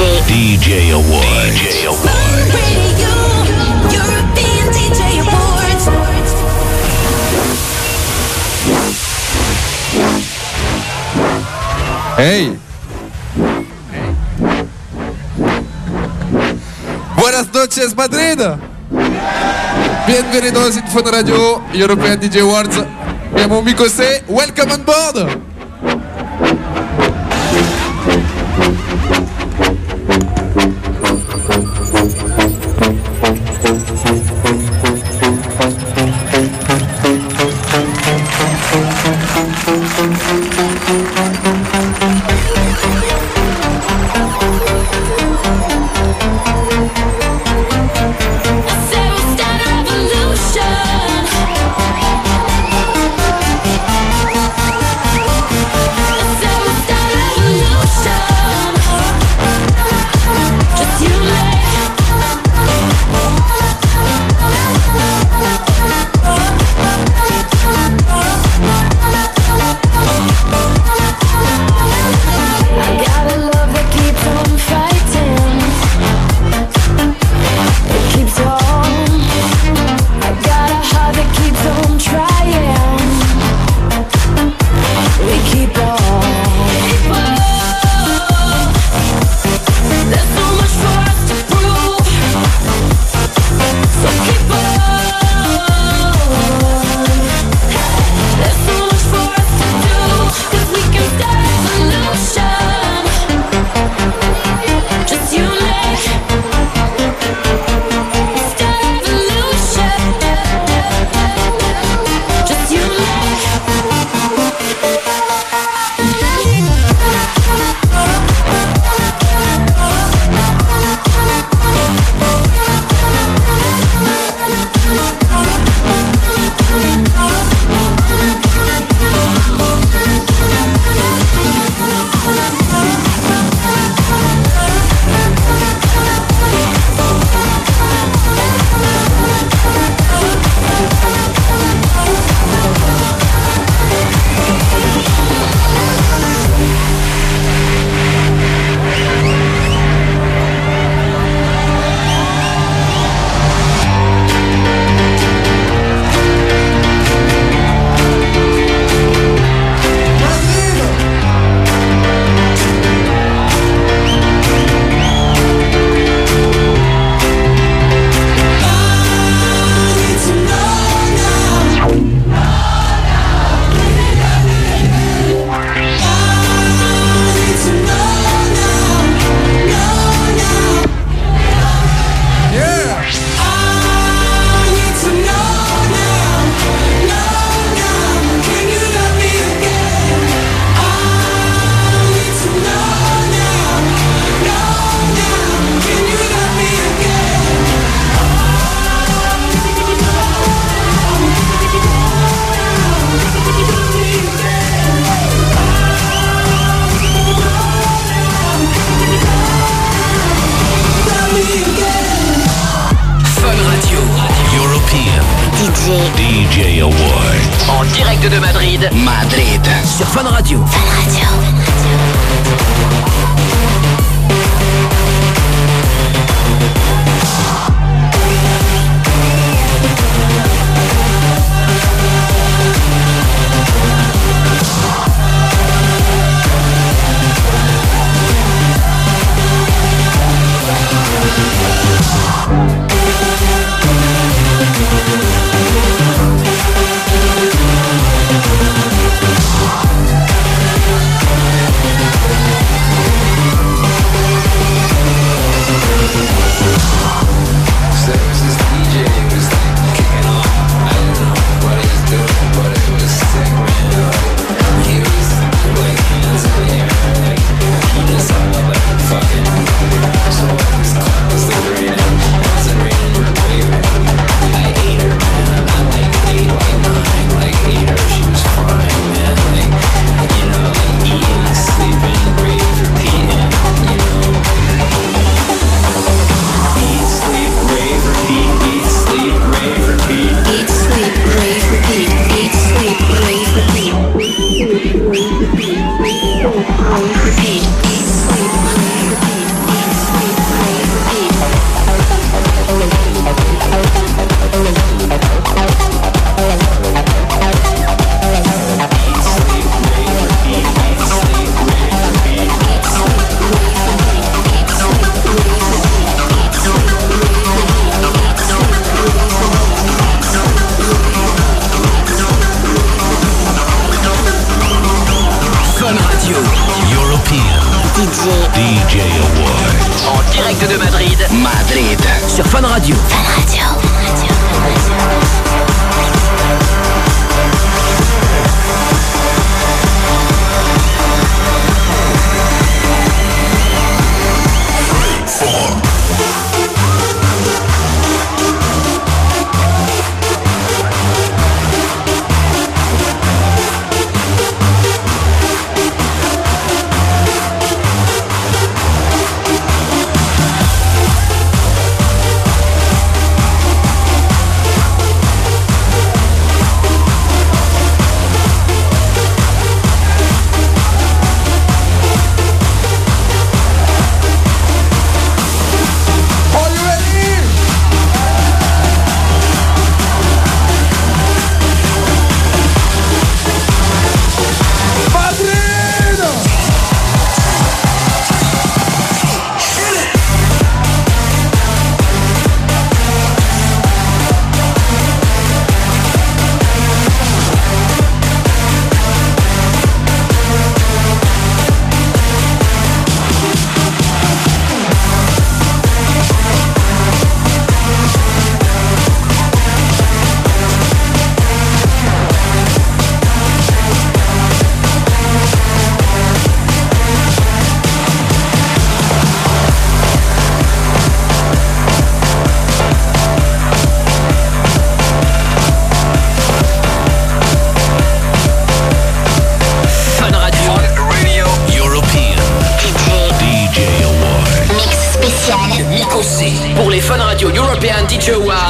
DJ. DJ Awards. DJ Awards. Radio, European DJ Awards. Hey. Buenas noches Madrid. Bienvenidos in Fun Radio European DJ Awards. Un amico se, welcome on board. DJ. DJ Awards. En direct de Madrid. Madrid. Sur Fun Radio. Radio. DJ So European. DJ DJ Awards. En direct de Madrid. Madrid. Sur Fun Radio Fun Radio, Fun Radio. Fun Radio. European DJ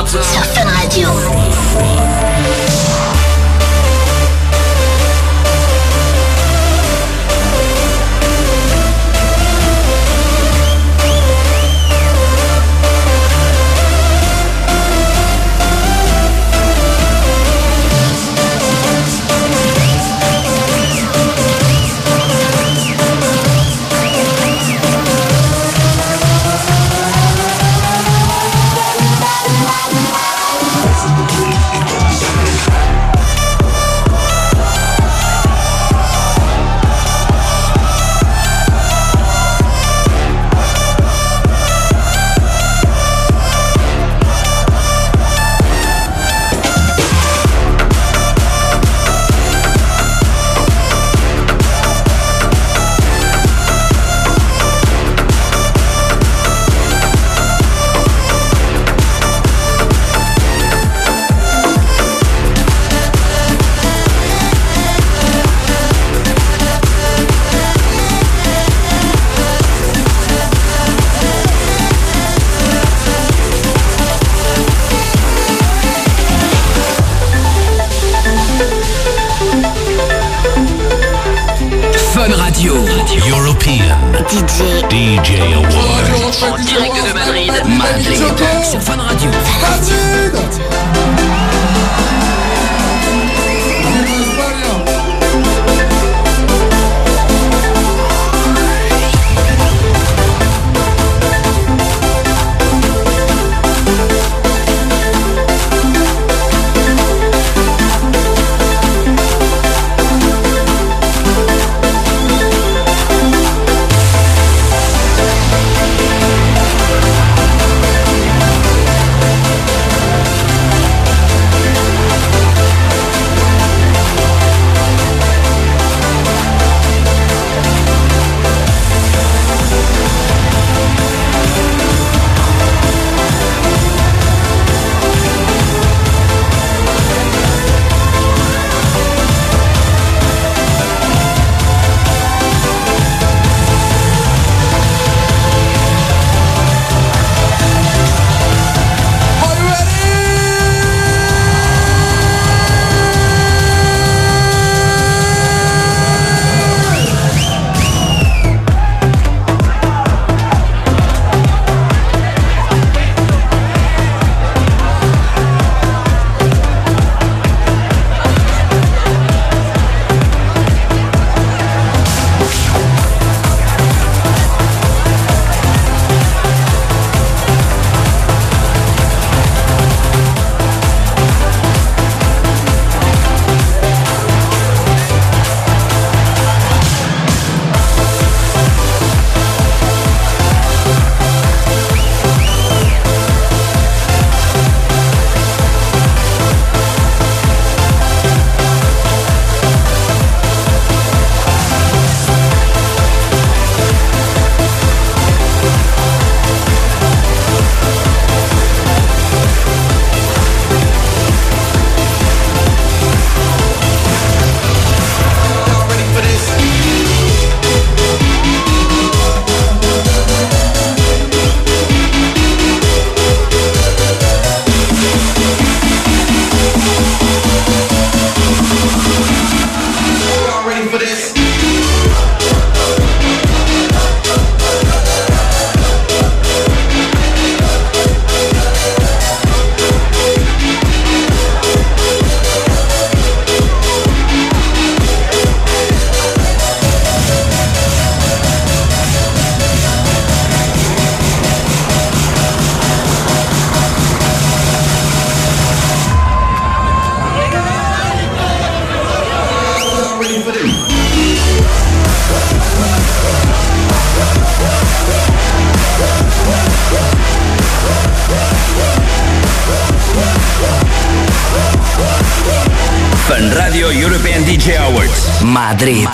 Fun Radio European DJ Awards. Madrid.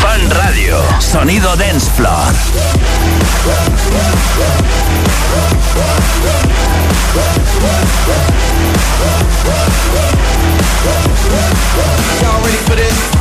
Fun Radio. Sonido Dance Floor. Y'all ready for this?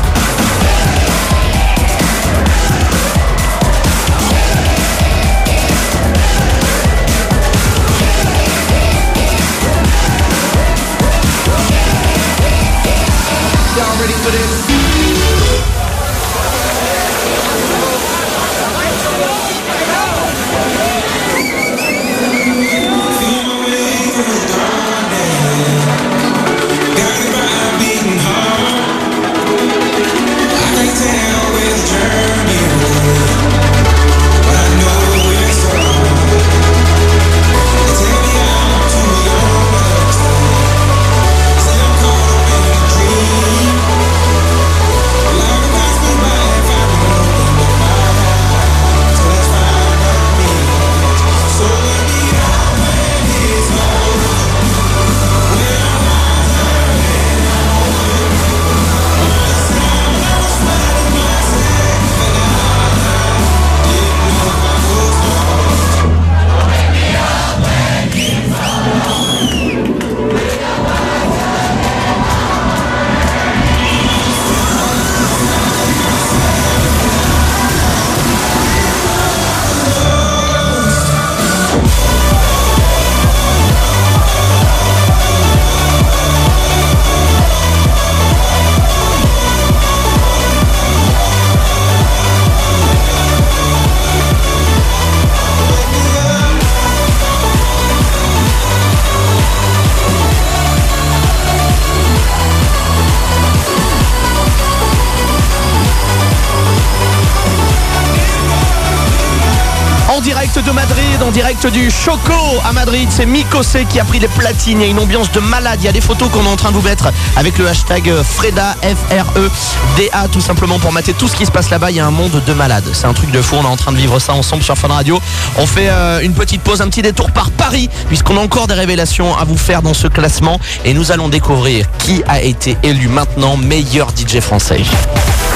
Direct du Choco à Madrid, c'est Mikosé qui a pris les platines. Il y a une ambiance de malade. Il y a des photos qu'on est en train de vous mettre avec le hashtag Freda, F-R-E-D-A, tout simplement pour mater tout ce qui se passe là-bas. Il y a un monde de malades. C'est un truc de fou. On est en train de vivre ça ensemble sur Fun Radio. On fait euh, une petite pause, un petit détour par Paris, puisqu'on a encore des révélations à vous faire dans ce classement. Et nous allons découvrir qui a été élu maintenant meilleur DJ français.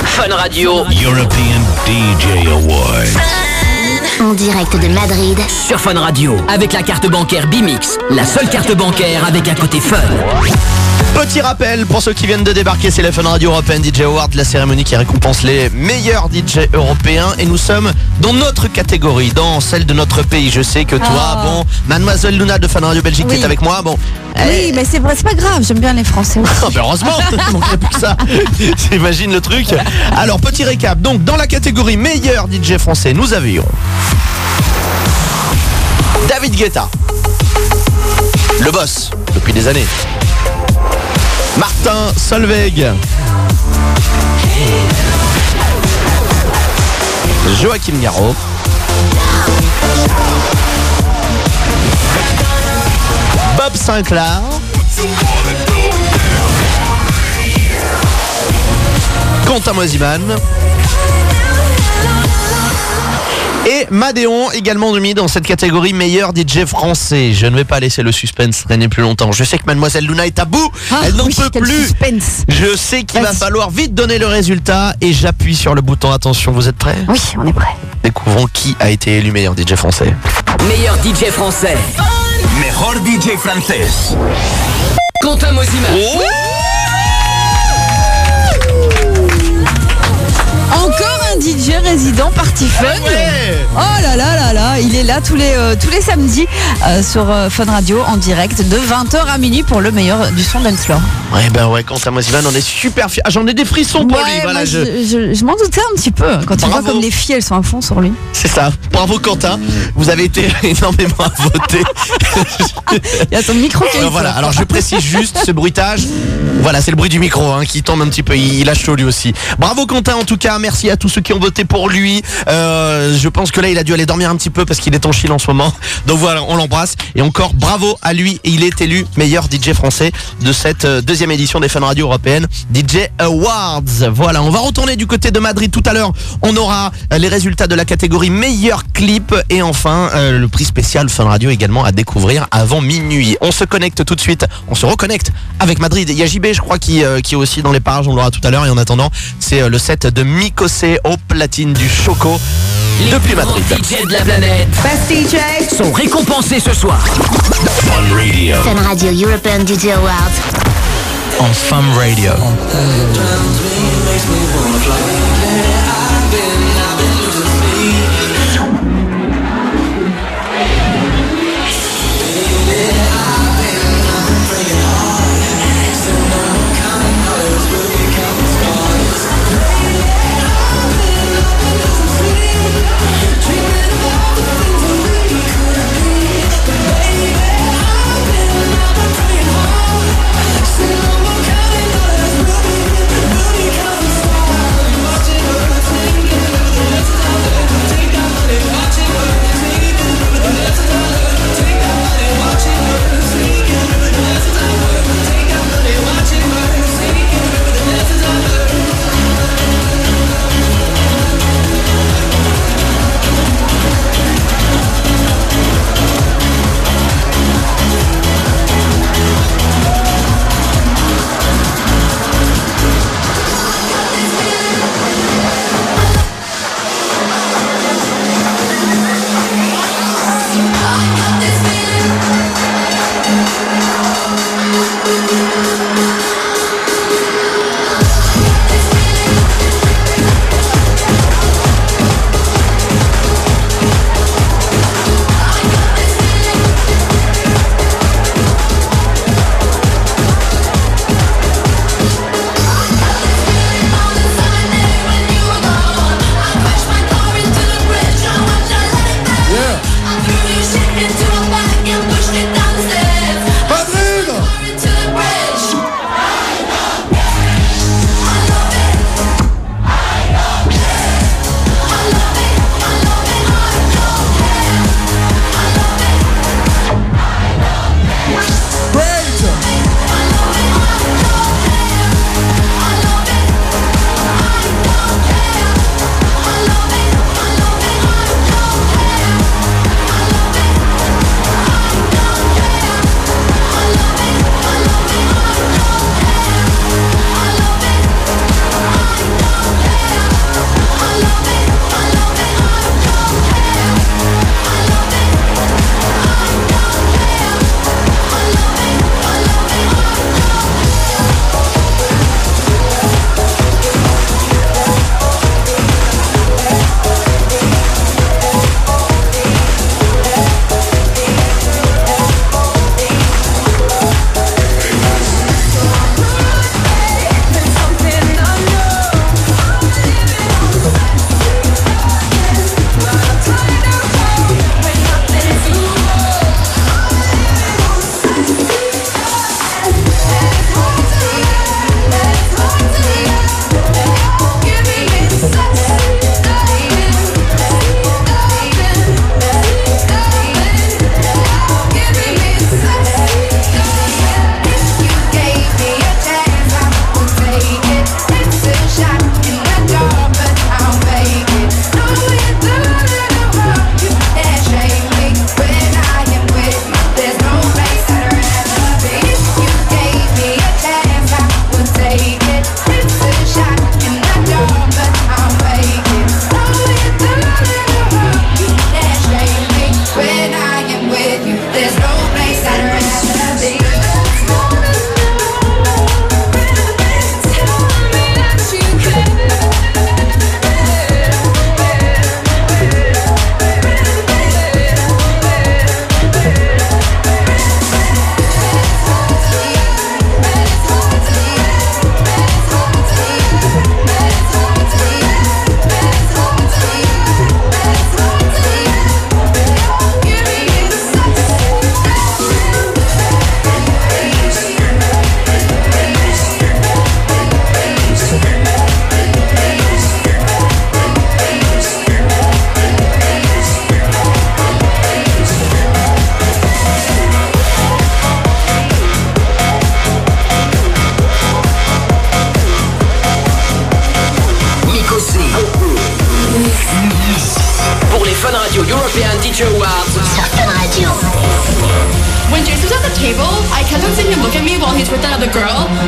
Fun Radio European DJ Awards. En direct de Madrid. sur Fun Radio. Avec la carte bancaire Bimix. La seule carte bancaire avec un côté fun. Petit rappel pour ceux qui viennent de débarquer, c'est la Fun Radio European DJ Award, la cérémonie qui récompense les meilleurs DJ européens. Et nous sommes dans notre catégorie, dans celle de notre pays. Je sais que toi, Ah. bon, Mademoiselle Luna de Fun Radio Belgique qui Oui. est avec moi, bon. Oui, mais c'est vrai, c'est pas grave, j'aime bien les Français aussi. Ah, ben heureusement, il manquerait plus que ça. J'imagine le truc. Alors, petit récap. Donc, dans la catégorie meilleur DJ français, nous avions David Guetta, le boss depuis des années. Martin Solveig. Joachim Garraud. Bob Sinclair. Quentin Mosiman. Madéon, également mis dans cette catégorie meilleur DJ français. Je ne vais pas laisser le suspense traîner plus longtemps. Je sais que Mademoiselle Luna est à bout. Ah, Elle n'en oui, peut plus. suspense. Je sais qu'il va falloir vite donner le résultat et j'appuie sur le bouton. Attention, vous êtes prêts? Oui, on est prêt. Découvrons qui a été élu meilleur DJ français. Meilleur DJ français. Mejor DJ français. Quentin Mosiman. Encore un DJ résident Party Fun. Oh là là là là, il est là tous les, euh, tous les samedis euh, sur euh, Fun Radio en direct de 20h à minuit pour le meilleur du son dance floor. Ouais, ben ouais, Quentin Mosiman, on est super fiers. Ah, j'en ai des frissons pour lui. Voilà, moi, je- je, m'en doutais un petit peu quand tu vois comme les filles elles sont à fond sur lui. C'est ça. Bravo Quentin. Vous avez été énormément à voter. Il y a ton micro qui Alors voilà, alors je précise juste ce bruitage. Voilà, c'est le bruit du micro hein, qui tombe un petit peu. Il, lâche chaud lui aussi. Bravo Quentin en tout cas. Merci à tous ceux qui ont voté pour lui. Euh, je pense que là il a dû aller dormir un petit peu parce puisqu'il est en Chine en ce moment. Donc voilà, on l'embrasse et encore bravo à lui. Il est élu meilleur DJ français de cette euh, deuxième édition des Fun Radio européennes DJ Awards. Voilà, on va retourner du côté de Madrid tout à l'heure. On aura euh, les résultats de la catégorie meilleur clip et enfin euh, le prix spécial Fun Radio également à découvrir avant minuit. On se connecte tout de suite, on se reconnecte avec Madrid. Il y a JB, je crois, qui, euh, qui est aussi dans les parages, on l'aura tout à l'heure. Et en attendant, c'est euh, le set de Mikosé au platine du Choco depuis Madrid. DJ de la planète Best DJ. sont récompensés ce soir. Fun Radio. Fun Radio European DJ Awards. En Fun Radio.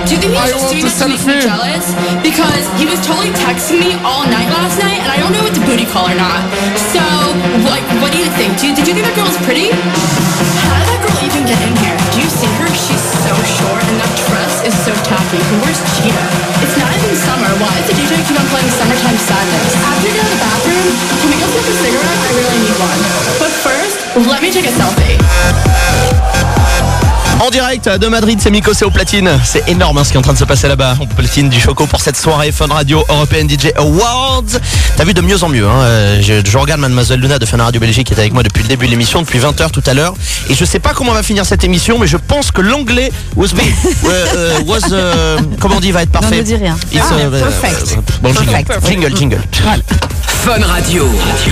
Do you think he's just doing this to make me jealous? Because he was totally texting me all night last night, and I don't know if it's a booty call or not. So, like, what do you think? Do you, did you think that girl was pretty? How did that girl even get in here? Do you see her? She's so short, and that dress is so tacky. Who wears cheetah? It's not even summer. Why does the DJ keep on playing Summertime Sadness? After you get out of the bathroom, can we go smoke a cigarette? I really need one. But first, let me take a selfie. En direct de Madrid, c'est Miko, c'est au platine. C'est énorme hein, ce qui est en train de se passer là-bas. On platine du Choco pour cette soirée Fun Radio European DJ Awards. T'as vu de mieux en mieux. Hein. euh, Je, je regarde Mademoiselle Luna de Fun Radio Belgique qui est avec moi depuis le début de l'émission, depuis 20h tout à l'heure. Et je sais pas comment on va finir cette émission, mais je pense que l'anglais was, be- euh, was euh, comment on dit, va être parfait. ne dis rien. It's, Ah, euh, perfect. bon, jingle, Perfect. jingle, jingle. Fun Radio.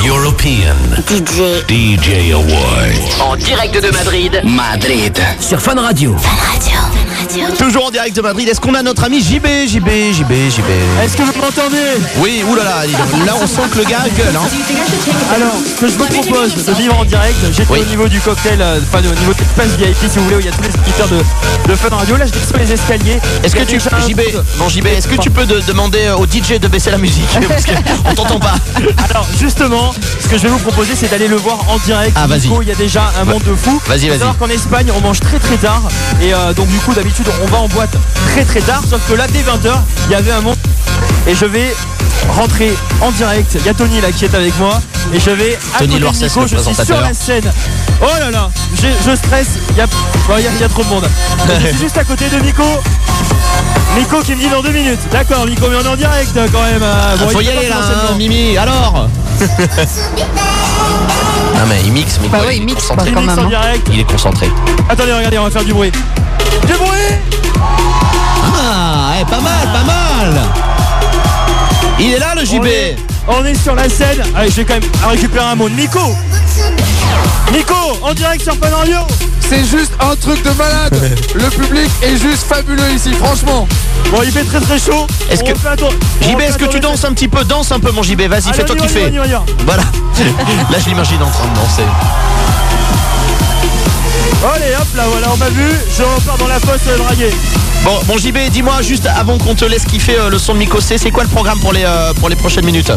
European DJ. DJ Awards. En direct de Madrid. Madrid. Sur Fun Radio. Fun Radio. Toujours en direct de Madrid. Est-ce qu'on a notre ami JB, JB, JB, JB Est-ce que vous m'entendez? Oui, oulala, là on sent que le gars gueule. Hein. Alors, ce que je vous propose de vivre en direct, j'étais Oui. au niveau du cocktail, euh, enfin au niveau de l'espace VIP si vous voulez, où il y a tous les éditeurs de, de Fun Radio. Là, je descends les escaliers. Est-ce que tu JB, bon JB, est-ce que tu peux de- demander au DJ de baisser la musique parce qu'on t'entend pas. Alors, justement, ce que je vais vous proposer, c'est d'aller le voir en direct. Ah, vas-y. Il y a déjà un monde de fou. Vas-y, vas-y. savoir qu'en Espagne, on mange très très tard. Et euh, donc, du coup, d'habitude, on va en boîte très très tard. Sauf que là, dès 20h, il y avait un monde. Et je vais rentrer en direct. Il y a Tony là qui est avec moi. Et je vais à Tony côté de Nico, le je suis sur la scène. Oh là là, je stresse. Il y a, bon, il y a- il y a trop de monde. je suis juste à côté de Nico. Nico qui me dit dans deux minutes. D'accord, Nico, mais on est en direct quand même. euh, bon, Faut il y aller là, hein, Mimi. Alors Non mais il mixe, mais Bah oui, il est mixe, concentré. quoi, quand Mix même. en hein. direct. Il est concentré. Attendez, regardez, on va faire du bruit. Du bruit Ah, eh, pas mal, pas mal. Il est là le on JB. est, on est sur la scène. Allez, je vais quand même récupérer un mot de Nico. Nico, en direct sur Fun Radio. C'est juste un truc de malade. Le public est juste fabuleux ici, franchement. Bon, il fait très très chaud. Est-ce que- JB, est-ce que tu danses un petit peu? Danse un peu mon JB, vas-y, fais-toi kiffer. Voilà. Là je l'imagine en train de danser. Allez, hop, là, voilà, on m'a vu. Je repars dans la fosse euh, draguer. Bon, bon JB, dis-moi juste avant qu'on te laisse kiffer euh, le son de Mikosé, c'est quoi le programme pour les, euh, pour les prochaines minutes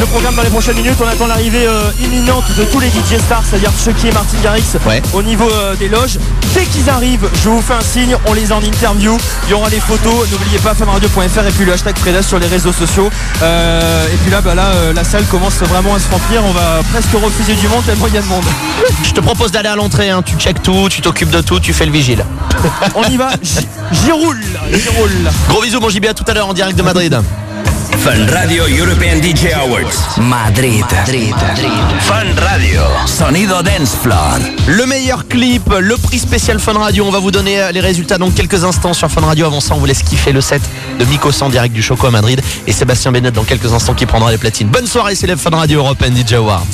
Le programme dans les prochaines minutes, on attend l'arrivée euh, imminente de tous les DJ stars, c'est-à-dire Chucky et Martin Garrix Ouais. au niveau des loges. Dès qu'ils arrivent, je vous fais un signe, on les a en interview. Il y aura les photos, n'oubliez pas funradio.fr et puis le hashtag Freda sur les réseaux sociaux. Et puis là, bah là la salle commence vraiment à se remplir. On va presque refuser du monde tellement il y a de monde. Je te propose d'aller à l'entrée, hein. tu checkes tout, tu t'occupes de tout, tu fais le vigile. On y va, j'y roule, j'y roule. Gros bisous mon JB, à tout à l'heure en direct de Madrid. Fun Radio European DJ Awards. Madrid. Madrid. Fun Radio. Sonido Dance Floor. Le meilleur clip, le prix spécial Fun Radio. On va vous donner euh, les résultats dans quelques instants sur Fun Radio. Avant ça, on vous laisse kiffer le set de Mikos en direct du Choco à Madrid et Sébastien Bennett dans quelques instants qui prendra les platines. Bonne soirée, c'est les Fun Radio European DJ Awards.